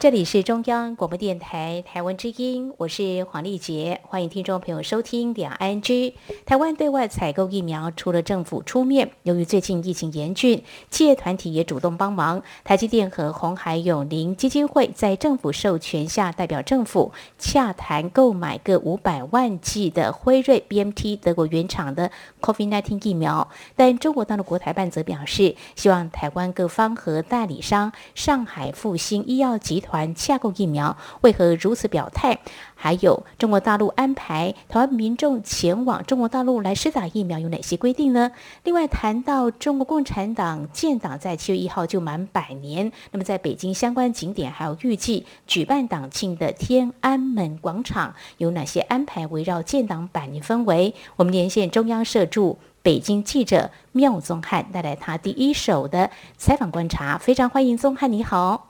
这里是中央广播电台台湾之音，我是黄丽杰，欢迎听众朋友收听两岸 ING。台湾对外采购疫苗，除了政府出面，由于最近疫情严峻，企业团体也主动帮忙。台积电和红海永龄基金会在政府授权下，代表政府洽谈购买各五百万剂的辉瑞 BMT 德国原厂的 COVID-19 疫苗。但中国大陆国台办则表示，希望台湾各方和代理商上海复星医药集团。团洽购疫苗为何如此表态？还有中国大陆安排台湾民众前往中国大陆来施打疫苗有哪些规定呢？另外谈到中国共产党建党在七月一号就满百年，那么在北京相关景点还有预计举办党庆的天安门广场有哪些安排？围绕建党百年氛围，我们连线中央社驻北京记者缪宗翰，带来他第一手的采访观察。非常欢迎宗翰，你好。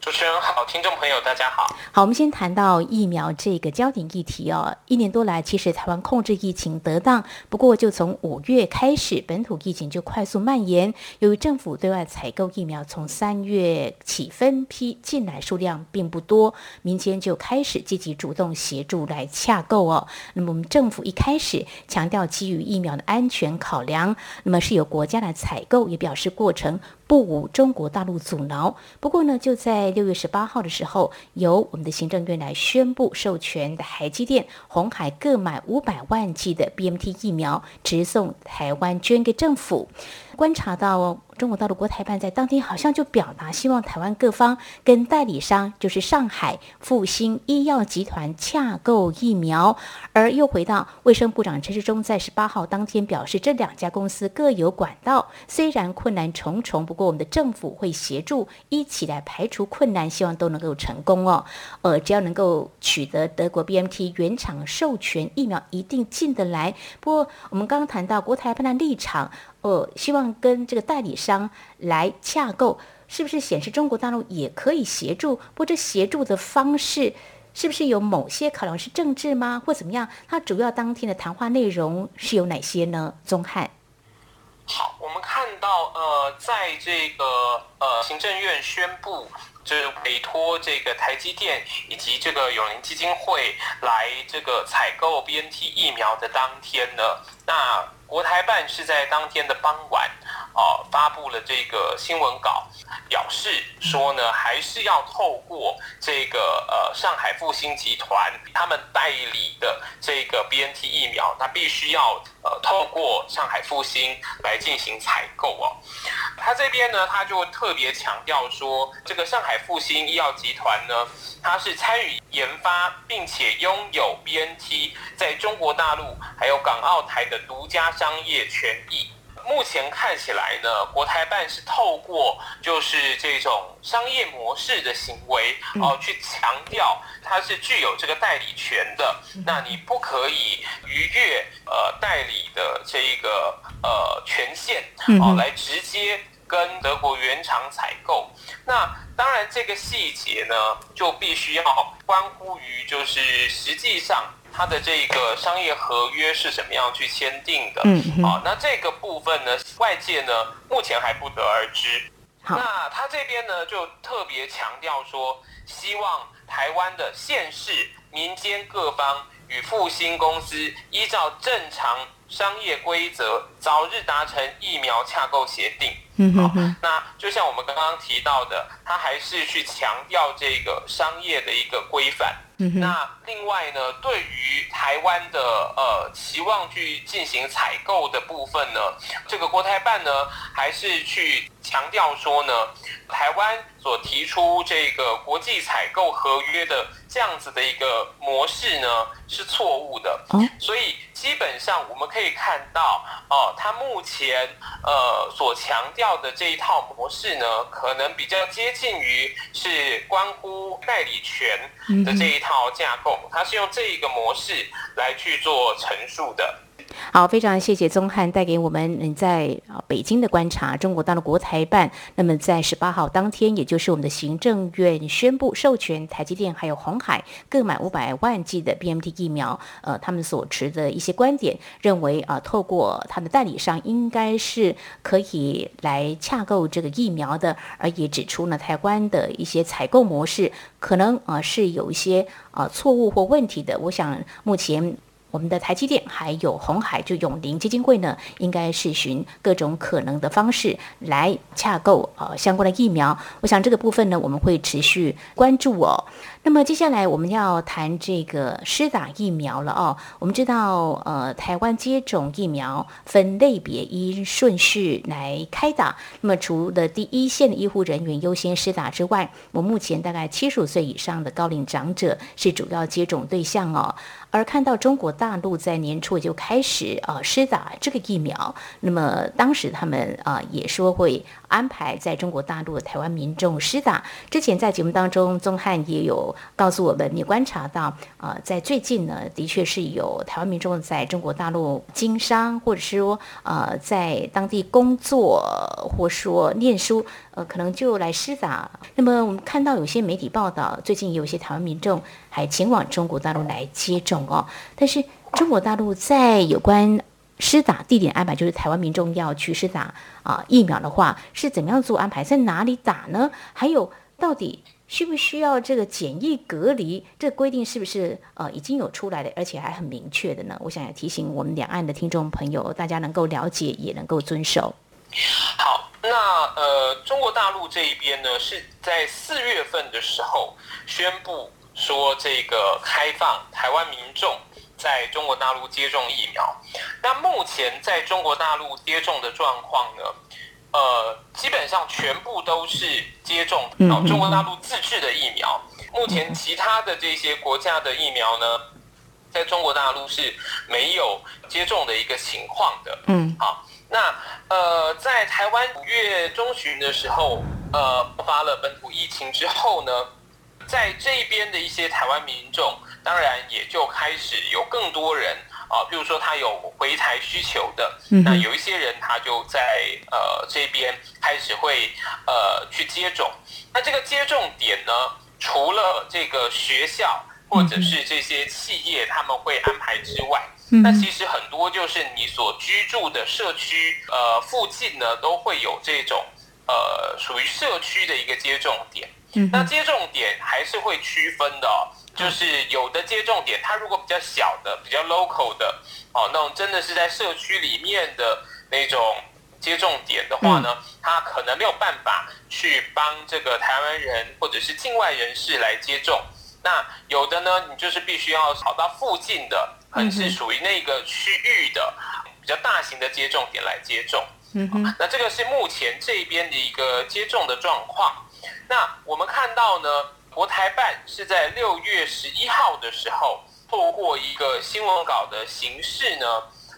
主持人好，听众朋友大家好。好，我们先谈到疫苗这个焦点议题哦。一年多来，其实台湾控制疫情得当，不过就从五月开始，本土疫情就快速蔓延。由于政府对外采购疫苗，从三月起分批进来，数量并不多，民间就开始积极主动协助来洽购哦。那么我们政府一开始强调基于疫苗的安全考量，那么是由国家来采购，也表示过程不无中国大陆阻挠。不过呢，就在六月十八号的时候，由我们的行政院来宣布授权台积电、红海各买五百万剂的 BMT 疫苗，直送台湾捐给政府。观察到中国大陆国台办在当天好像就表达希望台湾各方跟代理商，就是上海复星医药集团洽购疫苗，而又回到卫生部长陈时中在十八号当天表示，这两家公司各有管道，虽然困难重重，不过我们的政府会协助一起来排除困难，希望都能够成功哦。呃，只要能够取得德国 B M T 原厂授权疫苗，一定进得来。不过我们刚刚谈到国台办的立场。呃，希望跟这个代理商来洽购，是不是显示中国大陆也可以协助？不过这协助的方式是不是有某些考量是政治吗，或怎么样？它主要当天的谈话内容是有哪些呢？宗翰。好，我们看到呃，在这个呃行政院宣布，就是委托这个台积电以及这个永龄基金会来这个采购 BNT 疫苗的当天呢，那。国台办是在当天的傍晚，啊，发布了这个新闻稿，表示说呢，还是要透过这个呃上海复星集团他们代理的这个 BNT 疫苗，那必须要呃透过上海复星来进行采购哦。他这边呢，他就特别强调说，这个上海复星医药集团呢，它是参与研发并且拥有 BNT 在中国大陆还有港澳台的独家商业权益。目前看起来呢，国台办是透过就是这种商业模式的行为哦，去强调它是具有这个代理权的。那你不可以逾越呃代理的这一个呃权限哦，来直接。跟德国原厂采购，那当然这个细节呢，就必须要关乎于就是实际上它的这个商业合约是怎么样去签订的。嗯，好，那这个部分呢，外界呢目前还不得而知。那他这边呢就特别强调说，希望台湾的县市民间各方与复兴公司依照正常商业规则，早日达成疫苗洽购协定。好，那就像我们刚刚提到的，他还是去强调这个商业的一个规范。那另外呢，对于台湾的呃期望去进行采购的部分呢，这个国台办呢还是去强调说呢，台湾所提出这个国际采购合约的这样子的一个模式呢是错误的。所以基本上我们可以看到，哦，他目前呃所强调的这一套模式呢，可能比较接近于是关乎代理权的这一套架构，它是用这一个模式来去做陈述的。好，非常谢谢宗翰带给我们你在啊北京的观察。中国大陆国台办那么在十八号当天，也就是我们的行政院宣布授权台积电还有鸿海各买五百万剂的 BMT 疫苗，呃，他们所持的一些观点，认为啊，透过他们代理商应该是可以来洽购这个疫苗的，而也指出呢，台湾的一些采购模式可能啊是有一些啊错误或问题的。我想目前。我们的台积电还有红海就永宁基金会呢，应该是寻各种可能的方式来洽购呃相关的疫苗。我想这个部分呢，我们会持续关注哦。那么接下来我们要谈这个施打疫苗了哦。我们知道，呃，台湾接种疫苗分类别依顺序来开打。那么除了第一线的医护人员优先施打之外，我目前大概七十五岁以上的高龄长者是主要接种对象哦。而看到中国大陆在年初就开始呃施打这个疫苗，那么当时他们啊也说会安排在中国大陆的台湾民众施打。之前在节目当中，宗翰也有。告诉我们，你观察到啊、呃，在最近呢，的确是有台湾民众在中国大陆经商，或者说呃，在当地工作，或说念书，呃，可能就来施打。那么我们看到有些媒体报道，最近有一些台湾民众还前往中国大陆来接种哦。但是中国大陆在有关施打地点安排，就是台湾民众要去施打啊、呃、疫苗的话，是怎么样做安排？在哪里打呢？还有到底？需不需要这个检疫隔离？这个规定是不是呃已经有出来的，而且还很明确的呢？我想要提醒我们两岸的听众朋友，大家能够了解，也能够遵守。好，那呃，中国大陆这一边呢，是在四月份的时候宣布说，这个开放台湾民众在中国大陆接种疫苗。那目前在中国大陆接种的状况呢？呃，基本上全部都是接种哦，中国大陆自制的疫苗。目前其他的这些国家的疫苗呢，在中国大陆是没有接种的一个情况的。嗯，好，那呃，在台湾五月中旬的时候，呃，爆发了本土疫情之后呢，在这边的一些台湾民众，当然也就开始有更多人。啊，比如说他有回台需求的，那有一些人他就在呃这边开始会呃去接种。那这个接种点呢，除了这个学校或者是这些企业他们会安排之外，那其实很多就是你所居住的社区呃附近呢都会有这种呃属于社区的一个接种点。那接种点还是会区分的哦。就是有的接种点，它如果比较小的、比较 local 的，哦，那种真的是在社区里面的那种接种点的话呢，它可能没有办法去帮这个台湾人或者是境外人士来接种。那有的呢，你就是必须要跑到附近的，还是属于那个区域的比较大型的接种点来接种。那这个是目前这边的一个接种的状况。那我们看到呢，国台办是在六月十一号的时候，透过一个新闻稿的形式呢，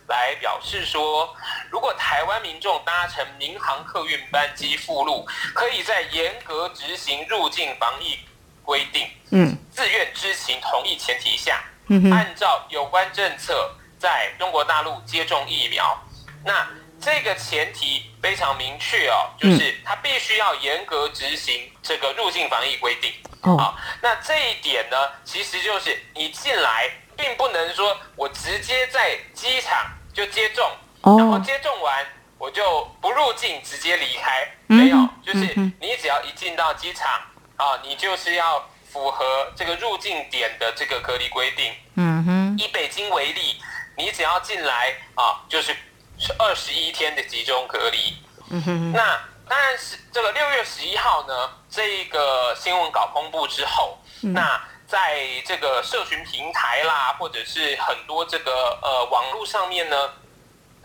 来表示说，如果台湾民众搭乘民航客运班机赴陆，可以在严格执行入境防疫规定，嗯，自愿知情同意前提下，嗯，按照有关政策，在中国大陆接种疫苗，那。这个前提非常明确哦，就是他必须要严格执行这个入境防疫规定。好、哦，那这一点呢，其实就是你进来，并不能说我直接在机场就接种，然后接种完我就不入境直接离开。没有，就是你只要一进到机场啊，你就是要符合这个入境点的这个隔离规定。嗯哼，以北京为例，你只要进来啊，就是。是二十一天的集中隔离。嗯哼。那当然是这个六月十一号呢，这个新闻稿公布之后，嗯、那在这个社群平台啦，或者是很多这个呃网络上面呢，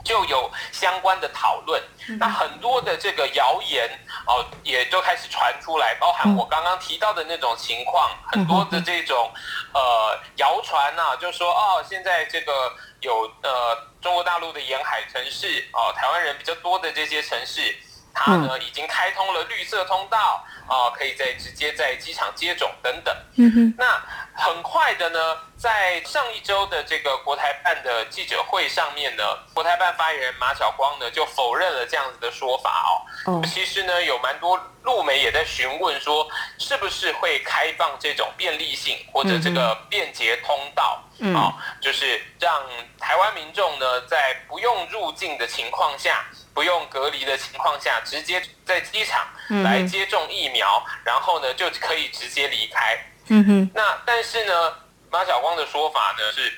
就有相关的讨论，那很多的这个谣言哦，也都开始传出来，包含我刚刚提到的那种情况，很多的这种呃谣传呐，就说哦，现在这个有呃中国大陆的沿海城市哦，台湾人比较多的这些城市，它呢已经开通了绿色通道啊，可以在直接在机场接种等等。嗯哼，那。很快的呢，在上一周的这个国台办的记者会上面呢，国台办发言人马晓光呢就否认了这样子的说法哦。Oh. 其实呢，有蛮多陆媒也在询问说，是不是会开放这种便利性或者这个便捷通道？Mm hmm. 哦，就是让台湾民众呢在不用入境的情况下，不用隔离的情况下，直接在机场来接种疫苗，mm hmm. 然后呢就可以直接离开。嗯哼，那但是呢，马晓光的说法呢是，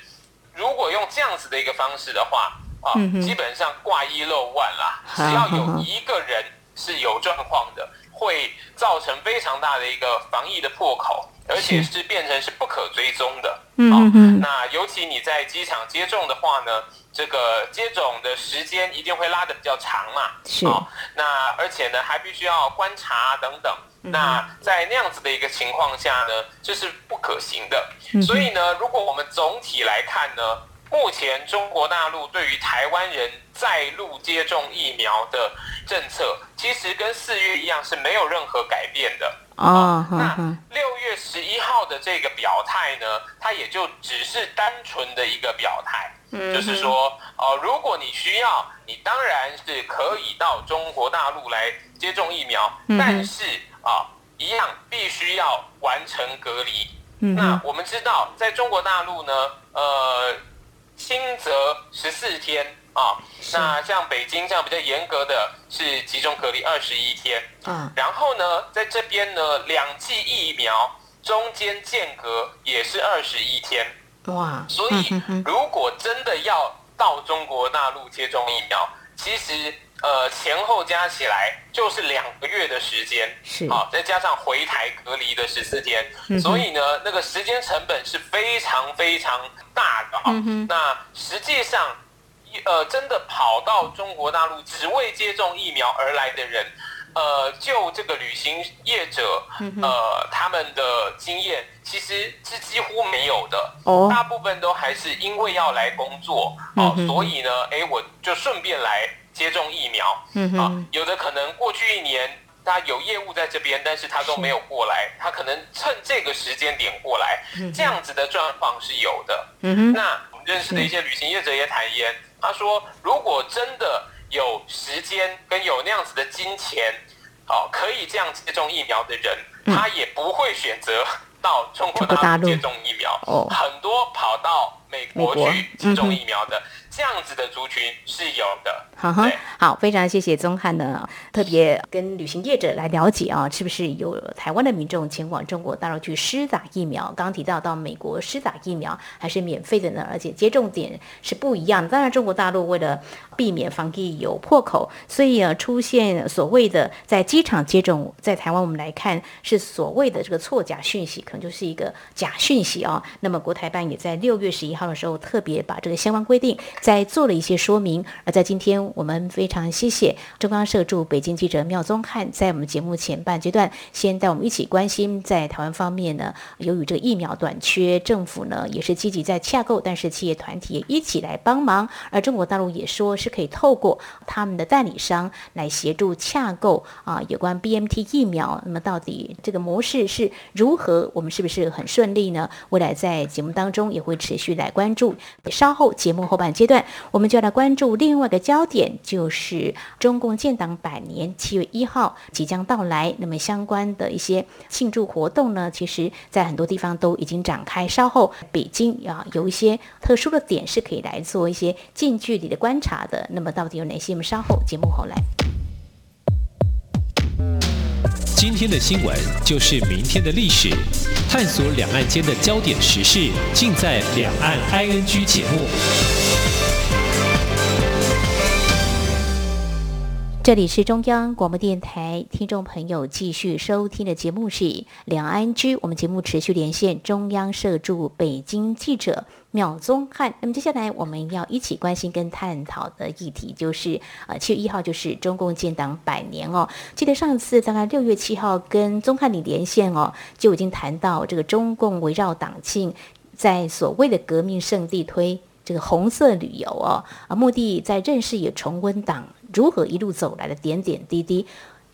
如果用这样子的一个方式的话，啊，基本上挂一漏万啦，只要有一个人是有状况的，会造成非常大的一个防疫的破口，而且是变成是不可追踪的。嗯嗯，那尤其你在机场接种的话呢，这个接种的时间一定会拉的比较长嘛。是，那而且呢还必须要观察等等。那在那样子的一个情况下呢，这是不可行的。所以呢，如果我们总体来看呢，目前中国大陆对于台湾人在陆接种疫苗的政策，其实跟四月一样是没有任何改变的。啊，那六月十一号的这个表态呢，它也就只是单纯的一个表态，就是说，哦，如果你需要，你当然是可以到中国大陆来接种疫苗，但是。啊，一样必须要完成隔离。嗯、那我们知道，在中国大陆呢，呃，轻则十四天啊，那像北京这样比较严格的是集中隔离二十一天。嗯，然后呢，在这边呢，两剂疫苗中间间隔也是二十一天。哇，所以如果真的要到中国大陆接种疫苗，其实。呃，前后加起来就是两个月的时间，是。啊，再加上回台隔离的十四天，嗯、所以呢，那个时间成本是非常非常大的啊。嗯、那实际上，呃，真的跑到中国大陆只为接种疫苗而来的人，呃，就这个旅行业者，呃，他们的经验其实是几乎没有的。哦，大部分都还是因为要来工作，哦、呃，所以呢，哎，我就顺便来。接种疫苗，嗯哼，啊，有的可能过去一年他有业务在这边，但是他都没有过来，他可能趁这个时间点过来，嗯、这样子的状况是有的。嗯哼，那我们认识的一些旅行业者也坦言，他说，如果真的有时间跟有那样子的金钱，哦，可以这样接种疫苗的人，嗯、他也不会选择到中国大陆。接种疫苗，哦，很多跑到美国去接种疫苗的。这样子的族群是有的。好，好，非常谢谢宗翰呢，特别跟旅行业者来了解啊，是不是有台湾的民众前往中国大陆去施打疫苗？刚刚提到到美国施打疫苗还是免费的呢，而且接种点是不一样。当然，中国大陆为了避免防疫有破口，所以啊出现所谓的在机场接种，在台湾我们来看是所谓的这个错假讯息，可能就是一个假讯息啊。那么国台办也在六月十一号的时候特别把这个相关规定。在在做了一些说明，而在今天，我们非常谢谢中央社驻北京记者苗宗翰，在我们节目前半阶段，先带我们一起关心在台湾方面呢，由于这个疫苗短缺，政府呢也是积极在洽购，但是企业团体也一起来帮忙，而中国大陆也说是可以透过他们的代理商来协助洽购啊，有关 BMT 疫苗，那么到底这个模式是如何？我们是不是很顺利呢？未来在节目当中也会持续来关注，稍后节目后半阶段。我们就要来关注另外一个焦点，就是中共建党百年七月一号即将到来。那么相关的一些庆祝活动呢，其实在很多地方都已经展开。稍后北京啊有一些特殊的点是可以来做一些近距离的观察的。那么到底有哪些？我们稍后节目后来。今天的新闻就是明天的历史，探索两岸间的焦点时事，尽在《两岸 ING》节目。这里是中央广播电台，听众朋友继续收听的节目是《两岸居》，我们节目持续连线中央社驻北京记者苗宗汉。那么接下来我们要一起关心跟探讨的议题就是，呃，七月一号就是中共建党百年哦。记得上次大概六月七号跟宗汉你连线哦，就已经谈到这个中共围绕党庆，在所谓的革命圣地推这个红色旅游哦，啊，目的在认识也重温党。如何一路走来的点点滴滴，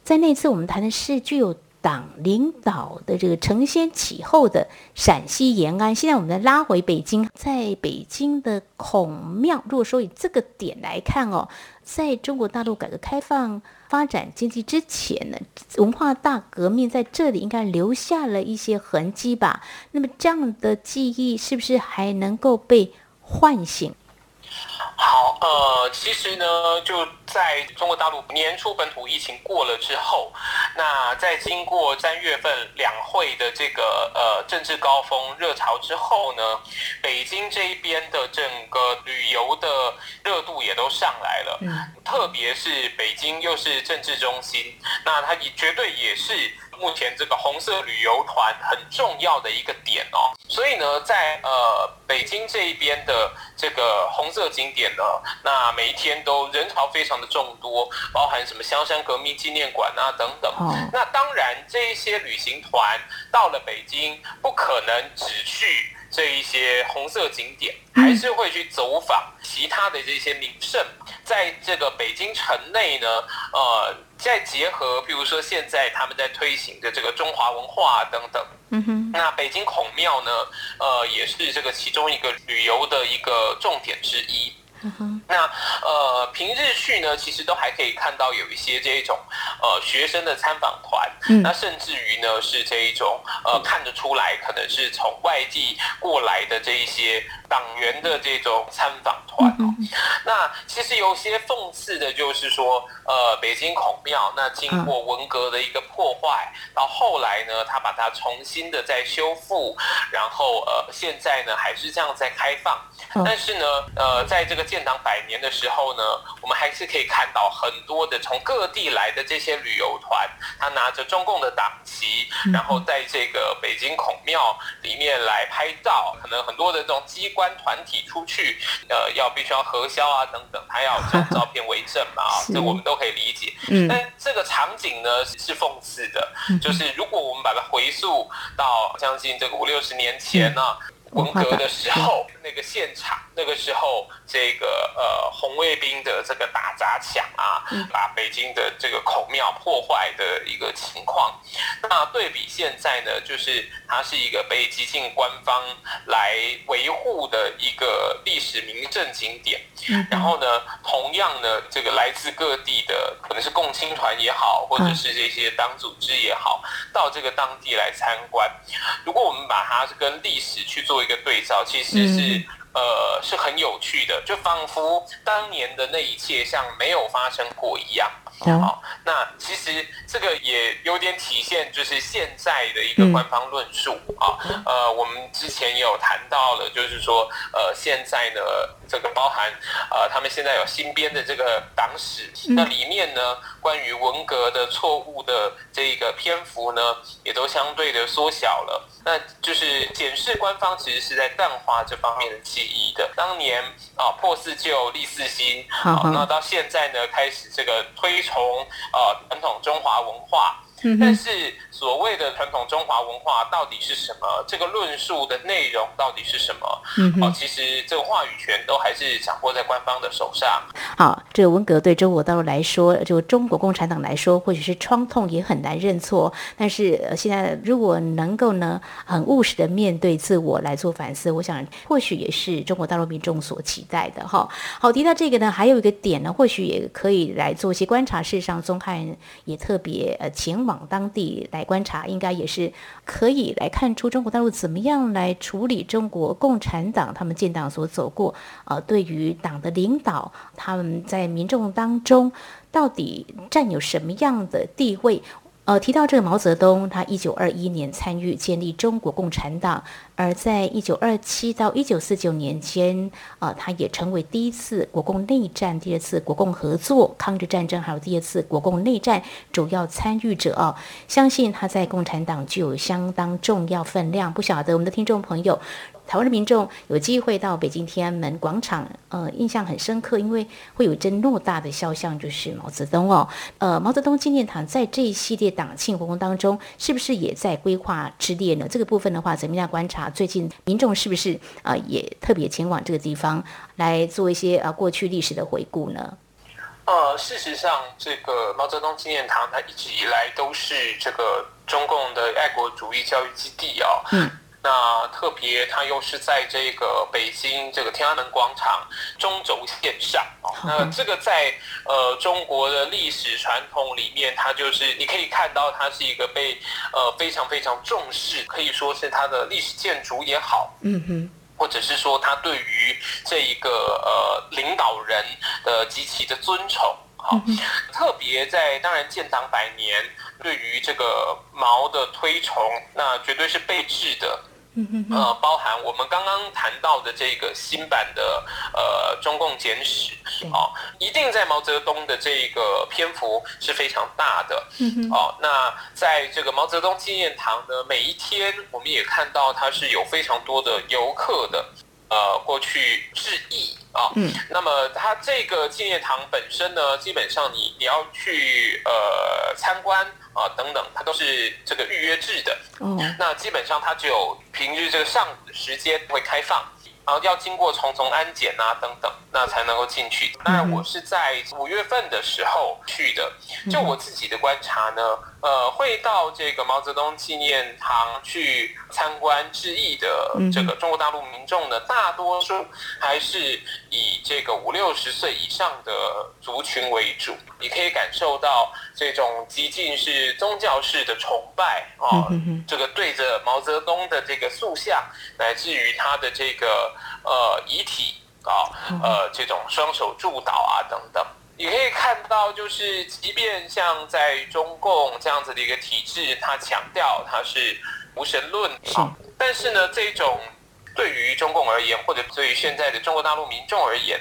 在那次我们谈的是具有党领导的这个承先启后的陕西延安。现在我们再拉回北京，在北京的孔庙，如果说以这个点来看哦，在中国大陆改革开放发展经济之前呢，文化大革命在这里应该留下了一些痕迹吧？那么这样的记忆是不是还能够被唤醒？好，呃，其实呢，就在中国大陆年初本土疫情过了之后，那在经过三月份两会的这个呃政治高峰热潮之后呢，北京这一边的整个旅游的热度也都上来了，嗯，特别是北京又是政治中心，那它也绝对也是。目前这个红色旅游团很重要的一个点哦，所以呢，在呃北京这一边的这个红色景点呢，那每一天都人潮非常的众多，包含什么香山革命纪念馆啊等等。那当然，这一些旅行团到了北京，不可能只去这一些红色景点，还是会去走访其他的这些名胜。在这个北京城内呢，呃。再结合，比如说现在他们在推行的这个中华文化等等，嗯哼，那北京孔庙呢，呃，也是这个其中一个旅游的一个重点之一。嗯哼，那呃平日去呢，其实都还可以看到有一些这一种呃学生的参访团，嗯，那甚至于呢是这一种呃看得出来可能是从外地过来的这一些党员的这种参访团哦。嗯、那其实有些讽刺的就是说，呃北京孔庙那经过文革的一个破坏，到后来呢他把它重新的再修复，然后呃现在呢还是这样在开放，但是呢呃在这个。建党百年的时候呢，我们还是可以看到很多的从各地来的这些旅游团，他拿着中共的党旗，然后在这个北京孔庙里面来拍照。可能很多的这种机关团体出去，呃，要必须要核销啊等等，他要这种照片为证嘛啊，这我们都可以理解。但这个场景呢是讽刺的，就是如果我们把它回溯到将近这个五六十年前呢，文革的时候那个现场。那个时候，这个呃红卫兵的这个打砸抢啊，把北京的这个孔庙破坏的一个情况，那对比现在呢，就是它是一个被激进官方来维护的一个历史名胜景点。然后呢，同样呢，这个来自各地的可能是共青团也好，或者是这些党组织也好，到这个当地来参观。如果我们把它跟历史去做一个对照，其实是。呃，是很有趣的，就仿佛当年的那一切像没有发生过一样。好、那其实这个也有点体现，就是现在的一个官方论述啊。呃，我们之前也有谈到了，就是说，呃，现在呢，这个包含呃，他们现在有新编的这个党史，嗯、那里面呢，关于文革的错误的这个篇幅呢，也都相对的缩小了。那就是检视官方其实是在淡化这方面的记忆的。当年啊，破四旧立四新，好、哦，那到现在呢，开始这个推。从呃传统中华文化。但是所谓的传统中华文化到底是什么？这个论述的内容到底是什么？嗯，好，其实这个话语权都还是掌握在官方的手上。好，这个文革对中国大陆来说，就中国共产党来说，或许是创痛，也很难认错。但是现在如果能够呢，很务实的面对自我来做反思，我想或许也是中国大陆民众所期待的。哈，好，提到这个呢，还有一个点呢，或许也可以来做一些观察。事实上，宗汉也特别呃前往。当地来观察，应该也是可以来看出中国大陆怎么样来处理中国共产党他们建党所走过，呃，对于党的领导，他们在民众当中到底占有什么样的地位？呃，提到这个毛泽东，他一九二一年参与建立中国共产党，而在一九二七到一九四九年间，呃，他也成为第一次国共内战、第二次国共合作、抗日战争，还有第二次国共内战主要参与者哦。相信他在共产党具有相当重要分量。不晓得我们的听众朋友。台湾的民众有机会到北京天安门广场，呃，印象很深刻，因为会有一尊偌大的肖像，就是毛泽东哦。呃，毛泽东纪念堂在这一系列党庆活动当中，是不是也在规划之列呢？这个部分的话，怎么样观察？最近民众是不是啊、呃，也特别前往这个地方来做一些啊、呃、过去历史的回顾呢？呃，事实上，这个毛泽东纪念堂它一直以来都是这个中共的爱国主义教育基地哦。嗯。那特别，它又是在这个北京这个天安门广场中轴线上哦。那这个在呃中国的历史传统里面，它就是你可以看到，它是一个被呃非常非常重视，可以说是它的历史建筑也好，嗯哼，或者是说它对于这一个呃领导人的极其的尊崇，好，特别在当然建党百年，对于这个毛的推崇，那绝对是被至的。呃，包含我们刚刚谈到的这个新版的呃中共简史，哦，一定在毛泽东的这个篇幅是非常大的，哦，那在这个毛泽东纪念堂的每一天，我们也看到它是有非常多的游客的，呃，过去致意啊，嗯，那么它这个纪念堂本身呢，基本上你你要去呃参观。啊，等等，它都是这个预约制的。哦，那基本上它只有平日这个上午的时间会开放，然后要经过重重安检啊等等，那才能够进去。当然，我是在五月份的时候去的。就我自己的观察呢。呃，会到这个毛泽东纪念堂去参观致意的这个中国大陆民众呢，大多数还是以这个五六十岁以上的族群为主。你可以感受到这种极尽是宗教式的崇拜啊，这个对着毛泽东的这个塑像，乃至于他的这个呃遗体啊，呃这种双手祝祷啊等等。你可以看到，就是即便像在中共这样子的一个体制，它强调它是无神论啊，但是呢，这种对于中共而言，或者对于现在的中国大陆民众而言，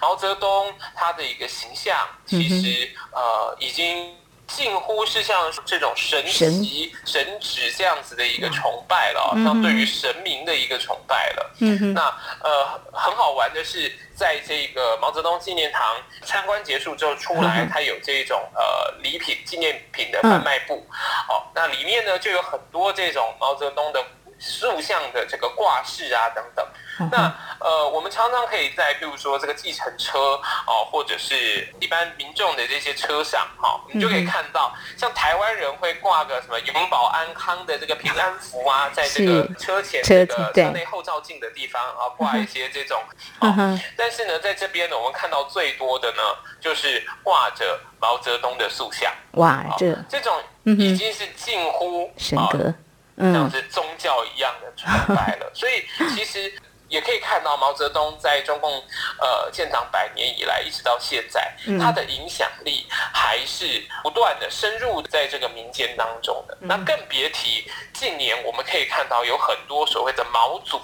毛泽东他的一个形象，其实呃已经。近乎是像这种神奇神祇这样子的一个崇拜了，像对于神明的一个崇拜了。嗯哼。那呃很好玩的是，在这个毛泽东纪念堂参观结束之后出来，它有这种呃礼品纪念品的贩卖部。哦，那里面呢就有很多这种毛泽东的塑像的这个挂饰啊等等。那呃，我们常常可以在，比如说这个计程车哦，或者是一般民众的这些车上，哈，你就可以看到，像台湾人会挂个什么永保安康的这个平安符啊，在这个车前这个车内后照镜的地方啊，挂一些这种。但是呢，在这边呢，我们看到最多的呢，就是挂着毛泽东的塑像。哇，这这种已经是近乎神格，像是宗教一样的崇拜了。所以其实。也可以看到毛泽东在中共呃建党百年以来，一直到现在，他的影响力还是不断的深入在这个民间当中的。那更别提近年我们可以看到有很多所谓的毛左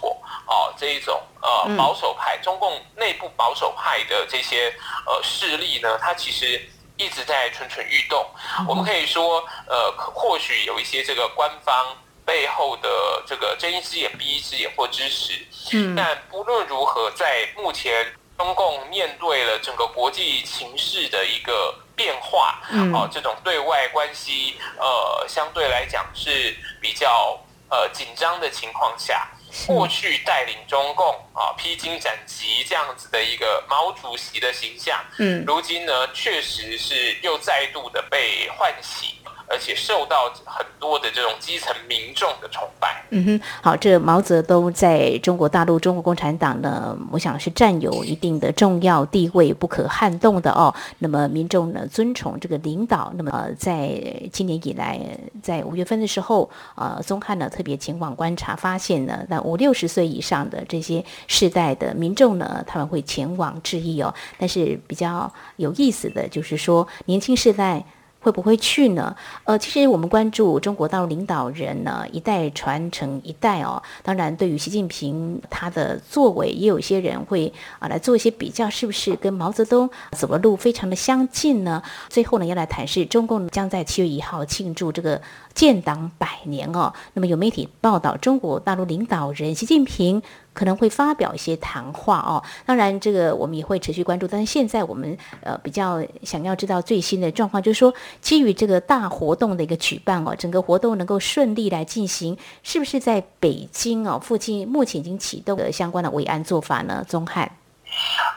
哦这一种呃保守派，中共内部保守派的这些呃势力呢，它其实一直在蠢蠢欲动。我们可以说呃或许有一些这个官方。背后的这个睁一只眼闭一只眼或支持，嗯，但不论如何，在目前中共面对了整个国际情势的一个变化，嗯，哦，这种对外关系呃相对来讲是比较呃紧张的情况下，过去带领中共啊披荆斩棘这样子的一个毛主席的形象，嗯，如今呢确实是又再度的被唤醒。而且受到很多的这种基层民众的崇拜。嗯哼，好，这毛泽东在中国大陆中国共产党呢，我想是占有一定的重要地位，不可撼动的哦。那么民众呢，尊崇这个领导。那么呃，在今年以来，在五月份的时候，呃，宗翰呢特别前往观察，发现呢，那五六十岁以上的这些世代的民众呢，他们会前往致意哦。但是比较有意思的就是说，年轻世代。会不会去呢？呃，其实我们关注中国大陆领导人呢，一代传承一代哦。当然，对于习近平他的作为，也有些人会啊来做一些比较，是不是跟毛泽东走的路非常的相近呢？最后呢，要来谈是中共将在七月一号庆祝这个建党百年哦。那么有媒体报道，中国大陆领导人习近平。可能会发表一些谈话哦，当然这个我们也会持续关注。但是现在我们呃比较想要知道最新的状况，就是说基于这个大活动的一个举办哦，整个活动能够顺利来进行，是不是在北京哦附近目前已经启动了相关的维安做法呢？宗翰，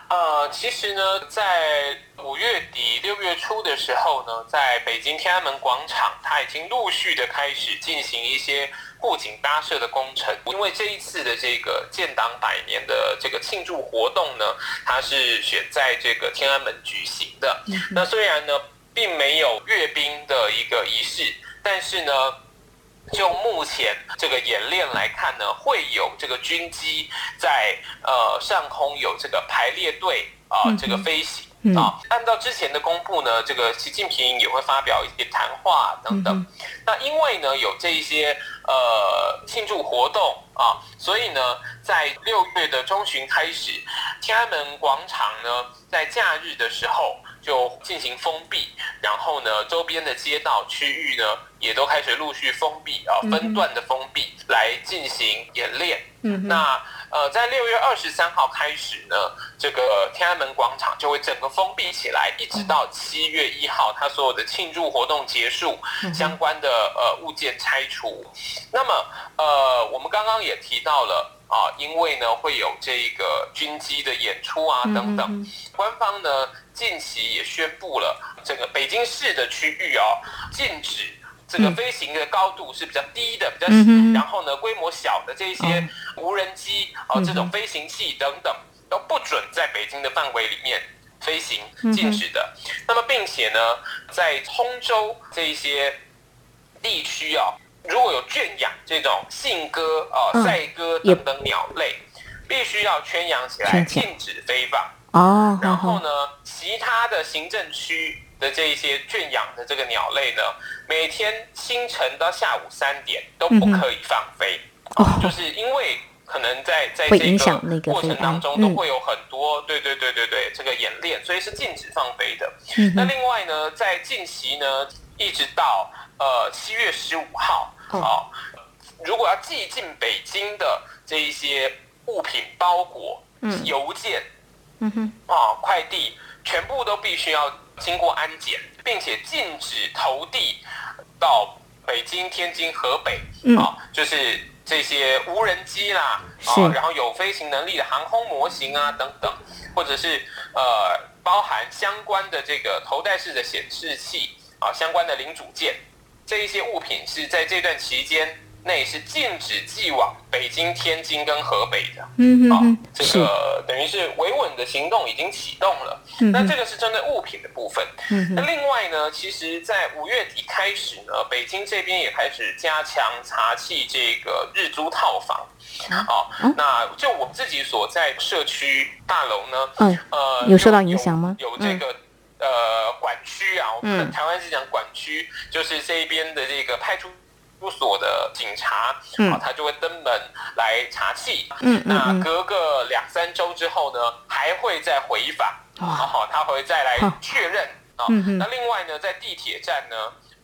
呃，其实呢，在五月底六月初的时候呢，在北京天安门广场，它已经陆续的开始进行一些。布景搭设的工程，因为这一次的这个建党百年的这个庆祝活动呢，它是选在这个天安门举行的。那虽然呢，并没有阅兵的一个仪式，但是呢，就目前这个演练来看呢，会有这个军机在呃上空有这个排列队啊、呃，这个飞行。啊，按照之前的公布呢，这个习近平也会发表一些谈话等等。嗯、那因为呢有这一些呃庆祝活动啊，所以呢在六月的中旬开始，天安门广场呢在假日的时候就进行封闭，然后呢周边的街道区域呢也都开始陆续封闭啊，分段的封闭来进行演练。嗯，那。呃，在六月二十三号开始呢，这个天安门广场就会整个封闭起来，一直到七月一号，它所有的庆祝活动结束，相关的呃物件拆除。那么呃，我们刚刚也提到了啊，因为呢会有这个军机的演出啊等等，官方呢近期也宣布了，这个北京市的区域啊禁止。这个飞行的高度是比较低的，比较小，然后呢，规模小的这些无人机啊，这种飞行器等等都不准在北京的范围里面飞行，禁止的。那么，并且呢，在通州这一些地区啊，如果有圈养这种信鸽啊、赛鸽等等鸟类，必须要圈养起来，禁止飞放。哦。然后呢，其他的行政区。的这一些圈养的这个鸟类呢，每天清晨到下午三点都不可以放飞，嗯哦、就是因为可能在在这个过程当中都会有很多、嗯、对对对对对这个演练，所以是禁止放飞的。嗯、那另外呢，在近期呢，一直到呃七月十五号啊、哦，如果要寄进北京的这一些物品包裹、嗯、邮件，嗯哼。啊快递，全部都必须要。经过安检，并且禁止投递到北京、天津、河北，嗯、啊，就是这些无人机啦，啊，然后有飞行能力的航空模型啊等等，或者是呃包含相关的这个头戴式的显示器啊，相关的零组件，这一些物品是在这段期间。内是禁止寄往北京、天津跟河北的，嗯嗯，啊，这个等于是维稳的行动已经启动了。嗯、那这个是针对物品的部分。嗯、那另外呢，其实，在五月底开始呢，北京这边也开始加强查缉这个日租套房。啊，啊嗯、那就我们自己所在社区大楼呢，嗯、呃，有受到影响吗？有，有这个、嗯、呃管区啊，我们台湾是讲管区，嗯、就是这一边的这个派出。所的警察，啊，他就会登门来查气。嗯，那隔个两三周之后呢，还会再回访。好，他会再来确认。啊，那另外呢，在地铁站呢，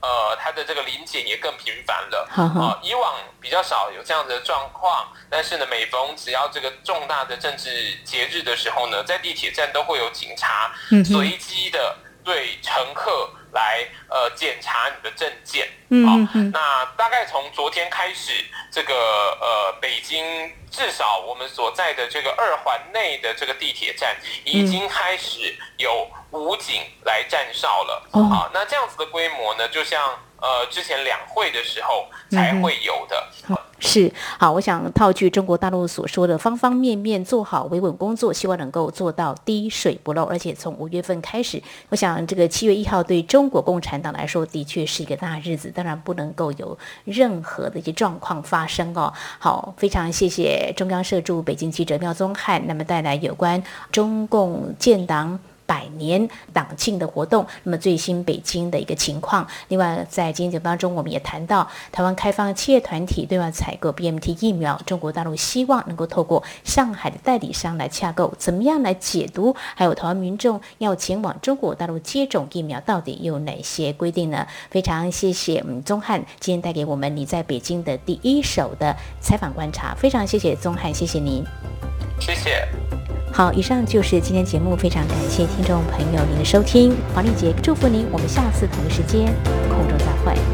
呃，他的这个临检也更频繁了。啊，以往比较少有这样的状况，但是呢，每逢只要这个重大的政治节日的时候呢，在地铁站都会有警察随机的对乘客。来呃检查你的证件，好，嗯嗯，那大概从昨天开始，这个呃北京至少我们所在的这个二环内的这个地铁站已经开始有武警来站哨了，啊，哦，那这样子的规模呢，就像呃之前两会的时候才会有的。嗯是好，我想套句中国大陆所说的，方方面面做好维稳工作，希望能够做到滴水不漏。而且从五月份开始，我想这个七月一号对中国共产党来说的确是一个大日子，当然不能够有任何的一些状况发生哦。好，非常谢谢中央社驻北京记者廖宗翰，那么带来有关中共建党百年党庆的活动。那么最新北京的一个情况。另外，在今天节目当中，我们也谈到台湾开放企业团体对外采购 B M T 疫苗，中国大陆希望能够透过上海的代理商来洽购，怎么样来解读？还有台湾民众要前往中国大陆接种疫苗，到底有哪些规定呢？非常谢谢嗯宗翰今天带给我们你在北京的第一手的采访观察，非常谢谢宗翰，谢谢您，谢谢。好，以上就是今天节目，非常感谢听众朋友您的收听，黄丽杰祝福您，我们下次同一时间空中再会。